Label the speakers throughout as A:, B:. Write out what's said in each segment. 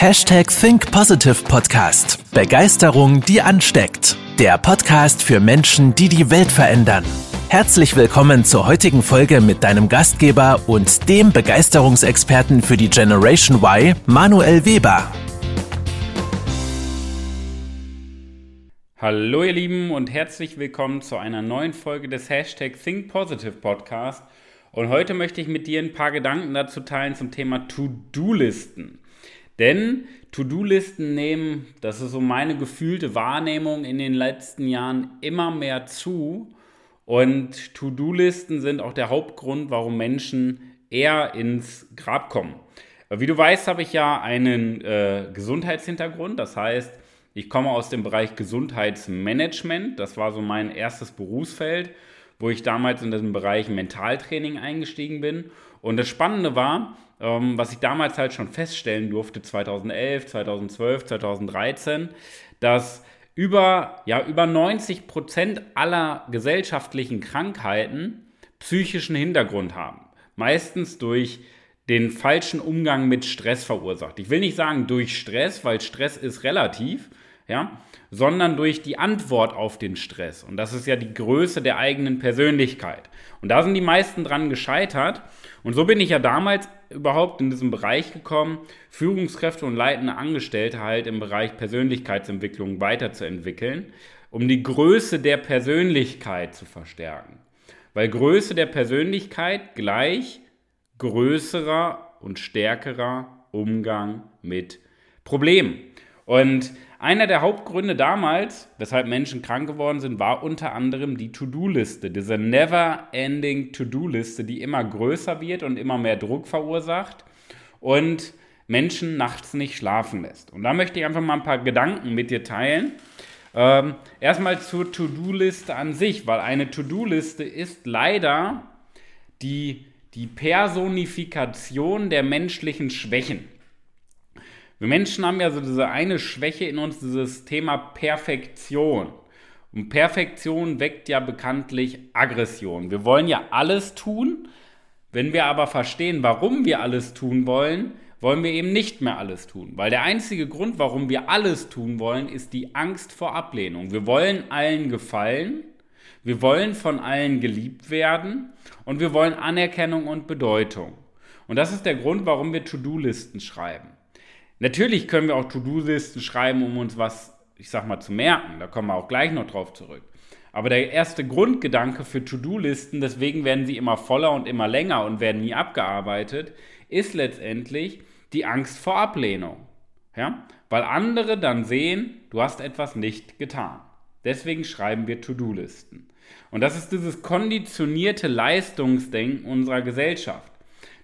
A: Hashtag Think Positive Podcast. Begeisterung, die ansteckt. Der Podcast für Menschen, die die Welt verändern. Herzlich willkommen zur heutigen Folge mit deinem Gastgeber und dem Begeisterungsexperten für die Generation Y, Manuel Weber.
B: Hallo ihr Lieben und herzlich willkommen zu einer neuen Folge des Hashtag Think Positive Podcast. Und heute möchte ich mit dir ein paar Gedanken dazu teilen zum Thema To-Do-Listen. Denn To-Do-Listen nehmen, das ist so meine gefühlte Wahrnehmung in den letzten Jahren immer mehr zu. Und To-Do-Listen sind auch der Hauptgrund, warum Menschen eher ins Grab kommen. Wie du weißt, habe ich ja einen äh, Gesundheitshintergrund. Das heißt, ich komme aus dem Bereich Gesundheitsmanagement. Das war so mein erstes Berufsfeld, wo ich damals in den Bereich Mentaltraining eingestiegen bin. Und das Spannende war, ähm, was ich damals halt schon feststellen durfte, 2011, 2012, 2013, dass über, ja, über 90 Prozent aller gesellschaftlichen Krankheiten psychischen Hintergrund haben. Meistens durch den falschen Umgang mit Stress verursacht. Ich will nicht sagen durch Stress, weil Stress ist relativ, ja, sondern durch die Antwort auf den Stress. Und das ist ja die Größe der eigenen Persönlichkeit. Und da sind die meisten dran gescheitert. Und so bin ich ja damals überhaupt in diesem Bereich gekommen, Führungskräfte und leitende Angestellte halt im Bereich Persönlichkeitsentwicklung weiterzuentwickeln, um die Größe der Persönlichkeit zu verstärken. Weil Größe der Persönlichkeit gleich größerer und stärkerer Umgang mit Problemen. Und einer der Hauptgründe damals, weshalb Menschen krank geworden sind, war unter anderem die To-Do-Liste, diese never-ending To-Do-Liste, die immer größer wird und immer mehr Druck verursacht und Menschen nachts nicht schlafen lässt. Und da möchte ich einfach mal ein paar Gedanken mit dir teilen. Ähm, erstmal zur To-Do-Liste an sich, weil eine To-Do-Liste ist leider die, die Personifikation der menschlichen Schwächen. Wir Menschen haben ja so diese eine Schwäche in uns, dieses Thema Perfektion. Und Perfektion weckt ja bekanntlich Aggression. Wir wollen ja alles tun. Wenn wir aber verstehen, warum wir alles tun wollen, wollen wir eben nicht mehr alles tun. Weil der einzige Grund, warum wir alles tun wollen, ist die Angst vor Ablehnung. Wir wollen allen gefallen, wir wollen von allen geliebt werden und wir wollen Anerkennung und Bedeutung. Und das ist der Grund, warum wir To-Do-Listen schreiben. Natürlich können wir auch To-Do-Listen schreiben, um uns was, ich sag mal, zu merken. Da kommen wir auch gleich noch drauf zurück. Aber der erste Grundgedanke für To-Do-Listen, deswegen werden sie immer voller und immer länger und werden nie abgearbeitet, ist letztendlich die Angst vor Ablehnung. Ja? Weil andere dann sehen, du hast etwas nicht getan. Deswegen schreiben wir To-Do-Listen. Und das ist dieses konditionierte Leistungsdenken unserer Gesellschaft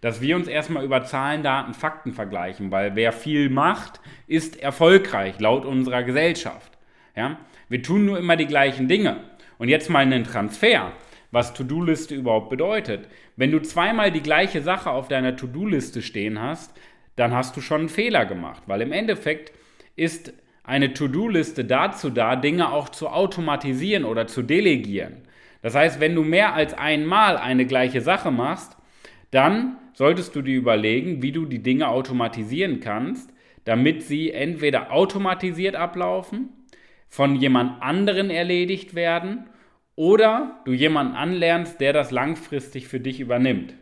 B: dass wir uns erstmal über Zahlen, Daten, Fakten vergleichen, weil wer viel macht, ist erfolgreich laut unserer Gesellschaft. Ja? Wir tun nur immer die gleichen Dinge. Und jetzt mal einen Transfer, was To-Do-Liste überhaupt bedeutet. Wenn du zweimal die gleiche Sache auf deiner To-Do-Liste stehen hast, dann hast du schon einen Fehler gemacht, weil im Endeffekt ist eine To-Do-Liste dazu da, Dinge auch zu automatisieren oder zu delegieren. Das heißt, wenn du mehr als einmal eine gleiche Sache machst, dann solltest du dir überlegen, wie du die Dinge automatisieren kannst, damit sie entweder automatisiert ablaufen, von jemand anderen erledigt werden oder du jemanden anlernst, der das langfristig für dich übernimmt.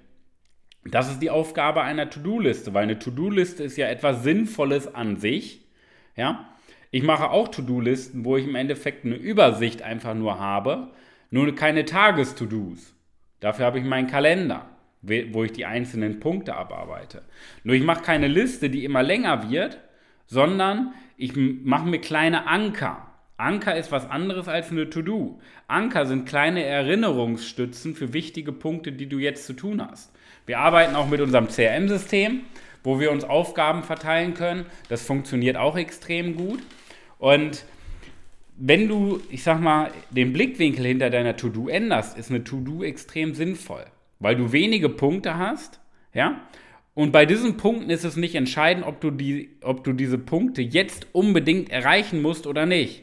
B: Das ist die Aufgabe einer To-Do-Liste, weil eine To-Do-Liste ist ja etwas Sinnvolles an sich. Ja? Ich mache auch To-Do-Listen, wo ich im Endeffekt eine Übersicht einfach nur habe, nur keine Tages-To-Dos. Dafür habe ich meinen Kalender wo ich die einzelnen Punkte abarbeite. Nur ich mache keine Liste, die immer länger wird, sondern ich mache mir kleine Anker. Anker ist was anderes als eine To-Do. Anker sind kleine Erinnerungsstützen für wichtige Punkte, die du jetzt zu tun hast. Wir arbeiten auch mit unserem CRM-System, wo wir uns Aufgaben verteilen können. Das funktioniert auch extrem gut. Und wenn du, ich sag mal, den Blickwinkel hinter deiner To-Do änderst, ist eine To-Do extrem sinnvoll weil du wenige Punkte hast, ja. Und bei diesen Punkten ist es nicht entscheidend, ob du, die, ob du diese Punkte jetzt unbedingt erreichen musst oder nicht.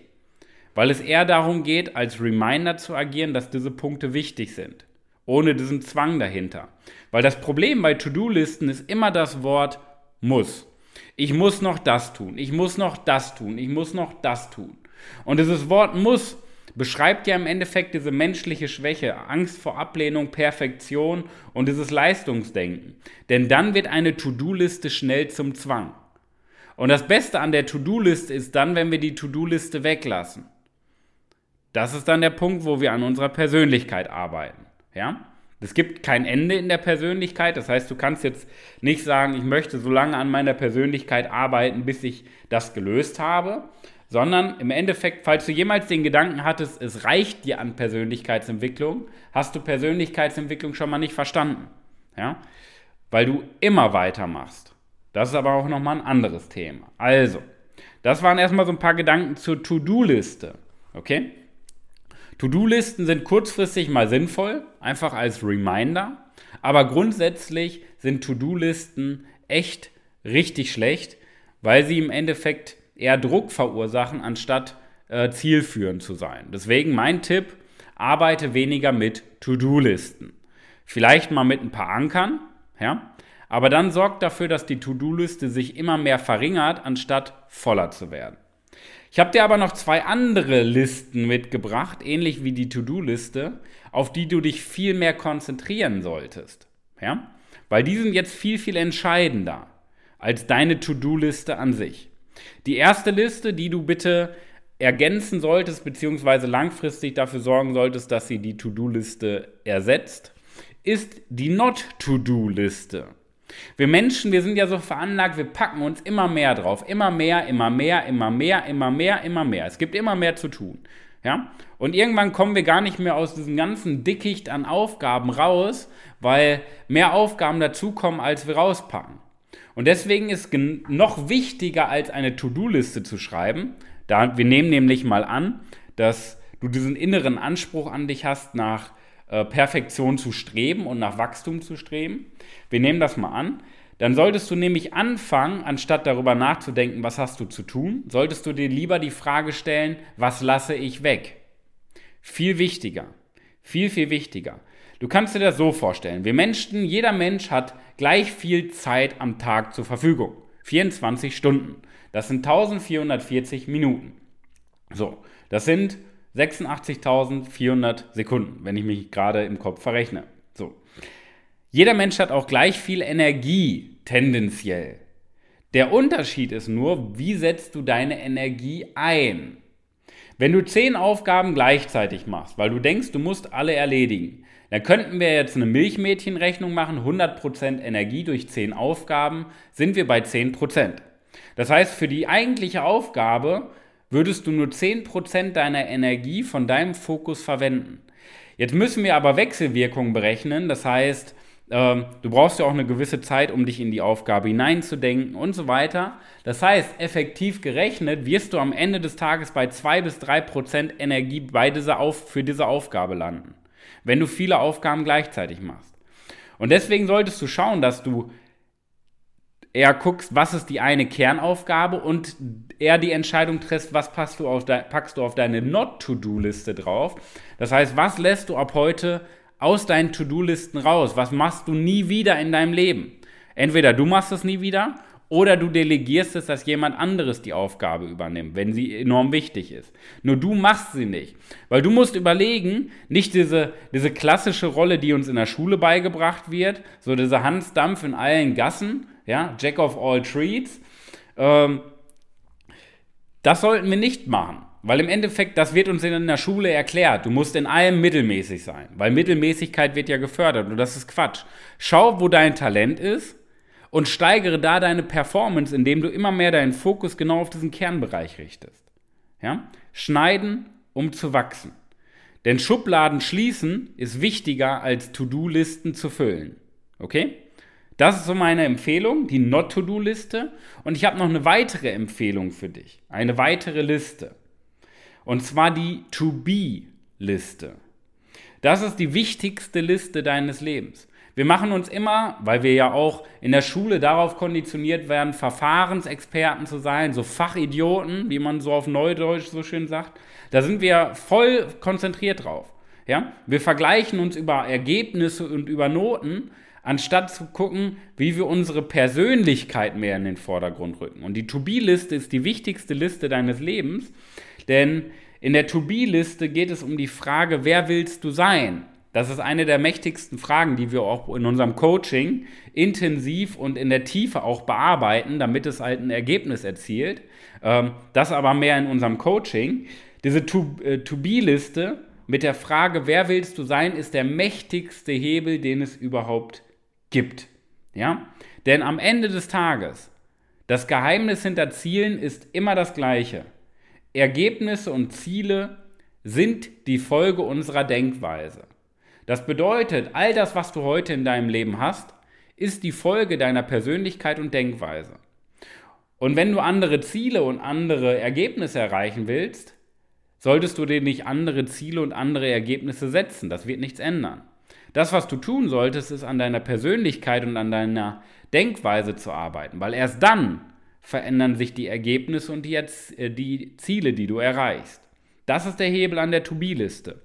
B: Weil es eher darum geht, als Reminder zu agieren, dass diese Punkte wichtig sind. Ohne diesen Zwang dahinter. Weil das Problem bei To-Do-Listen ist immer das Wort muss. Ich muss noch das tun, ich muss noch das tun, ich muss noch das tun. Und dieses Wort muss beschreibt ja im Endeffekt diese menschliche Schwäche, Angst vor Ablehnung, Perfektion und dieses Leistungsdenken. Denn dann wird eine To-Do-Liste schnell zum Zwang. Und das Beste an der To-Do-Liste ist dann, wenn wir die To-Do-Liste weglassen. Das ist dann der Punkt, wo wir an unserer Persönlichkeit arbeiten. Ja? Es gibt kein Ende in der Persönlichkeit. Das heißt, du kannst jetzt nicht sagen, ich möchte so lange an meiner Persönlichkeit arbeiten, bis ich das gelöst habe, sondern im Endeffekt, falls du jemals den Gedanken hattest, es reicht dir an Persönlichkeitsentwicklung, hast du Persönlichkeitsentwicklung schon mal nicht verstanden. Ja? Weil du immer weitermachst. Das ist aber auch nochmal ein anderes Thema. Also, das waren erstmal so ein paar Gedanken zur To-Do-Liste. Okay? To-Do-Listen sind kurzfristig mal sinnvoll, einfach als Reminder. Aber grundsätzlich sind To-Do-Listen echt richtig schlecht, weil sie im Endeffekt eher Druck verursachen, anstatt äh, zielführend zu sein. Deswegen mein Tipp, arbeite weniger mit To-Do-Listen. Vielleicht mal mit ein paar Ankern, ja, aber dann sorgt dafür, dass die To-Do-Liste sich immer mehr verringert, anstatt voller zu werden. Ich habe dir aber noch zwei andere Listen mitgebracht, ähnlich wie die To-Do-Liste, auf die du dich viel mehr konzentrieren solltest. Ja? Weil die sind jetzt viel, viel entscheidender als deine To-Do-Liste an sich. Die erste Liste, die du bitte ergänzen solltest, beziehungsweise langfristig dafür sorgen solltest, dass sie die To-Do-Liste ersetzt, ist die Not-To-Do-Liste. Wir Menschen, wir sind ja so veranlagt, wir packen uns immer mehr drauf. Immer mehr, immer mehr, immer mehr, immer mehr, immer mehr. Es gibt immer mehr zu tun. Ja? Und irgendwann kommen wir gar nicht mehr aus diesem ganzen Dickicht an Aufgaben raus, weil mehr Aufgaben dazukommen, als wir rauspacken. Und deswegen ist noch wichtiger als eine To-Do-Liste zu schreiben, da, wir nehmen nämlich mal an, dass du diesen inneren Anspruch an dich hast, nach äh, Perfektion zu streben und nach Wachstum zu streben. Wir nehmen das mal an. Dann solltest du nämlich anfangen, anstatt darüber nachzudenken, was hast du zu tun, solltest du dir lieber die Frage stellen, was lasse ich weg? Viel wichtiger. Viel, viel wichtiger. Du kannst dir das so vorstellen. Wir Menschen, jeder Mensch hat gleich viel Zeit am Tag zur Verfügung. 24 Stunden. Das sind 1440 Minuten. So, das sind 86.400 Sekunden, wenn ich mich gerade im Kopf verrechne. So. Jeder Mensch hat auch gleich viel Energie, tendenziell. Der Unterschied ist nur, wie setzt du deine Energie ein? Wenn du zehn Aufgaben gleichzeitig machst, weil du denkst, du musst alle erledigen, dann könnten wir jetzt eine Milchmädchenrechnung machen, 100% Energie durch 10 Aufgaben, sind wir bei 10%. Das heißt, für die eigentliche Aufgabe würdest du nur 10% deiner Energie von deinem Fokus verwenden. Jetzt müssen wir aber Wechselwirkungen berechnen, das heißt, ähm, du brauchst ja auch eine gewisse Zeit, um dich in die Aufgabe hineinzudenken und so weiter. Das heißt, effektiv gerechnet wirst du am Ende des Tages bei 2 bis 3% Energie bei dieser Auf für diese Aufgabe landen wenn du viele Aufgaben gleichzeitig machst. Und deswegen solltest du schauen, dass du eher guckst, was ist die eine Kernaufgabe und eher die Entscheidung triffst, was du de, packst du auf deine Not-To-Do-Liste drauf. Das heißt, was lässt du ab heute aus deinen To-Do-Listen raus? Was machst du nie wieder in deinem Leben? Entweder du machst es nie wieder oder du delegierst es, dass jemand anderes die Aufgabe übernimmt, wenn sie enorm wichtig ist. Nur du machst sie nicht. Weil du musst überlegen, nicht diese, diese klassische Rolle, die uns in der Schule beigebracht wird, so dieser Hans Dampf in allen Gassen, ja, Jack of all Treats. Ähm, das sollten wir nicht machen. Weil im Endeffekt, das wird uns in der Schule erklärt. Du musst in allem mittelmäßig sein. Weil Mittelmäßigkeit wird ja gefördert und das ist Quatsch. Schau, wo dein Talent ist und steigere da deine Performance, indem du immer mehr deinen Fokus genau auf diesen Kernbereich richtest. Ja? Schneiden, um zu wachsen. Denn Schubladen schließen ist wichtiger als To-Do-Listen zu füllen. Okay? Das ist so meine Empfehlung, die Not-To-Do-Liste. Und ich habe noch eine weitere Empfehlung für dich. Eine weitere Liste. Und zwar die To-Be-Liste. Das ist die wichtigste Liste deines Lebens. Wir machen uns immer, weil wir ja auch in der Schule darauf konditioniert werden, Verfahrensexperten zu sein, so Fachidioten, wie man so auf Neudeutsch so schön sagt, da sind wir voll konzentriert drauf. Ja? Wir vergleichen uns über Ergebnisse und über Noten, anstatt zu gucken, wie wir unsere Persönlichkeit mehr in den Vordergrund rücken. Und die To-Be-Liste ist die wichtigste Liste deines Lebens, denn in der To-Be-Liste geht es um die Frage, wer willst du sein? Das ist eine der mächtigsten Fragen, die wir auch in unserem Coaching intensiv und in der Tiefe auch bearbeiten, damit es halt ein Ergebnis erzielt. Ähm, das aber mehr in unserem Coaching. Diese äh, To-Be-Liste mit der Frage, wer willst du sein, ist der mächtigste Hebel, den es überhaupt gibt. Ja? Denn am Ende des Tages, das Geheimnis hinter Zielen ist immer das gleiche. Ergebnisse und Ziele sind die Folge unserer Denkweise. Das bedeutet, all das, was du heute in deinem Leben hast, ist die Folge deiner Persönlichkeit und Denkweise. Und wenn du andere Ziele und andere Ergebnisse erreichen willst, solltest du dir nicht andere Ziele und andere Ergebnisse setzen. Das wird nichts ändern. Das, was du tun solltest, ist an deiner Persönlichkeit und an deiner Denkweise zu arbeiten, weil erst dann verändern sich die Ergebnisse und die, äh, die Ziele, die du erreichst. Das ist der Hebel an der To-Be-Liste.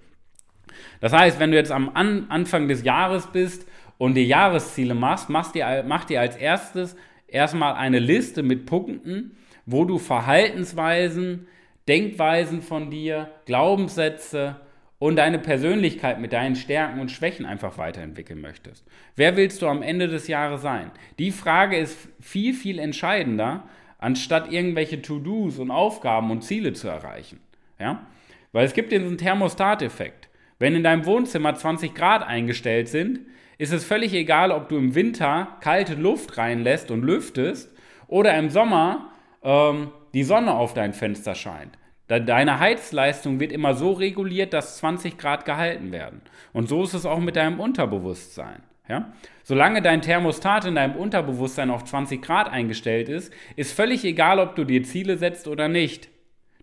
B: Das heißt, wenn du jetzt am an Anfang des Jahres bist und dir Jahresziele machst, machst dir, mach dir als erstes erstmal eine Liste mit Punkten, wo du Verhaltensweisen, Denkweisen von dir, Glaubenssätze und deine Persönlichkeit mit deinen Stärken und Schwächen einfach weiterentwickeln möchtest. Wer willst du am Ende des Jahres sein? Die Frage ist viel, viel entscheidender, anstatt irgendwelche To-Dos und Aufgaben und Ziele zu erreichen. Ja? Weil es gibt diesen Thermostateffekt. Wenn in deinem Wohnzimmer 20 Grad eingestellt sind, ist es völlig egal, ob du im Winter kalte Luft reinlässt und lüftest oder im Sommer ähm, die Sonne auf dein Fenster scheint. Deine Heizleistung wird immer so reguliert, dass 20 Grad gehalten werden. Und so ist es auch mit deinem Unterbewusstsein. Ja? Solange dein Thermostat in deinem Unterbewusstsein auf 20 Grad eingestellt ist, ist völlig egal, ob du dir Ziele setzt oder nicht.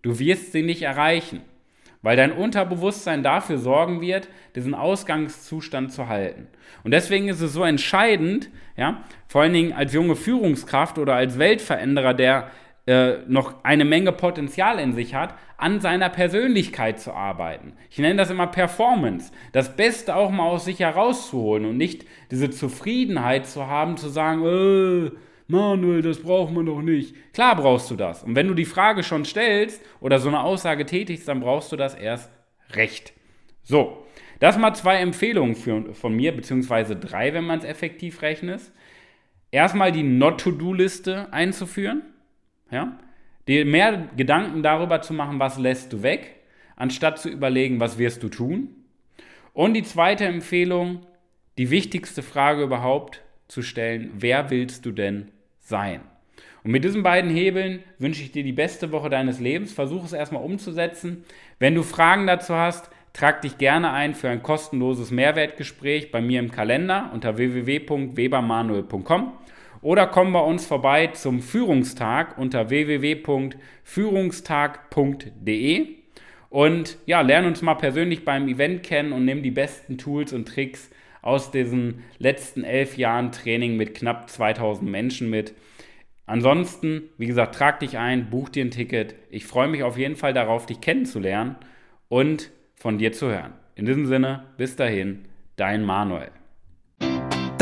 B: Du wirst sie nicht erreichen, weil dein Unterbewusstsein dafür sorgen wird, diesen Ausgangszustand zu halten. Und deswegen ist es so entscheidend, ja, vor allen Dingen als junge Führungskraft oder als Weltveränderer, der äh, noch eine Menge Potenzial in sich hat, an seiner Persönlichkeit zu arbeiten. Ich nenne das immer Performance. Das Beste auch mal aus sich herauszuholen und nicht diese Zufriedenheit zu haben, zu sagen, äh, Manuel, das braucht man doch nicht. Klar brauchst du das. Und wenn du die Frage schon stellst oder so eine Aussage tätigst, dann brauchst du das erst recht. So, das mal zwei Empfehlungen für, von mir, beziehungsweise drei, wenn man es effektiv rechnet. Erstmal die Not-to-Do-Liste einzuführen. Ja? Dir mehr Gedanken darüber zu machen, was lässt du weg, anstatt zu überlegen, was wirst du tun. Und die zweite Empfehlung, die wichtigste Frage überhaupt zu stellen, wer willst du denn sein? Und mit diesen beiden Hebeln wünsche ich dir die beste Woche deines Lebens. Versuch es erstmal umzusetzen. Wenn du Fragen dazu hast, trag dich gerne ein für ein kostenloses Mehrwertgespräch bei mir im Kalender unter www.webermanuel.com oder komm bei uns vorbei zum Führungstag unter www.führungstag.de und ja, lern uns mal persönlich beim Event kennen und nimm die besten Tools und Tricks aus diesen letzten elf Jahren Training mit knapp 2000 Menschen mit. Ansonsten, wie gesagt, trag dich ein, buch dir ein Ticket. Ich freue mich auf jeden Fall darauf, dich kennenzulernen und von dir zu hören. In diesem Sinne, bis dahin, dein Manuel.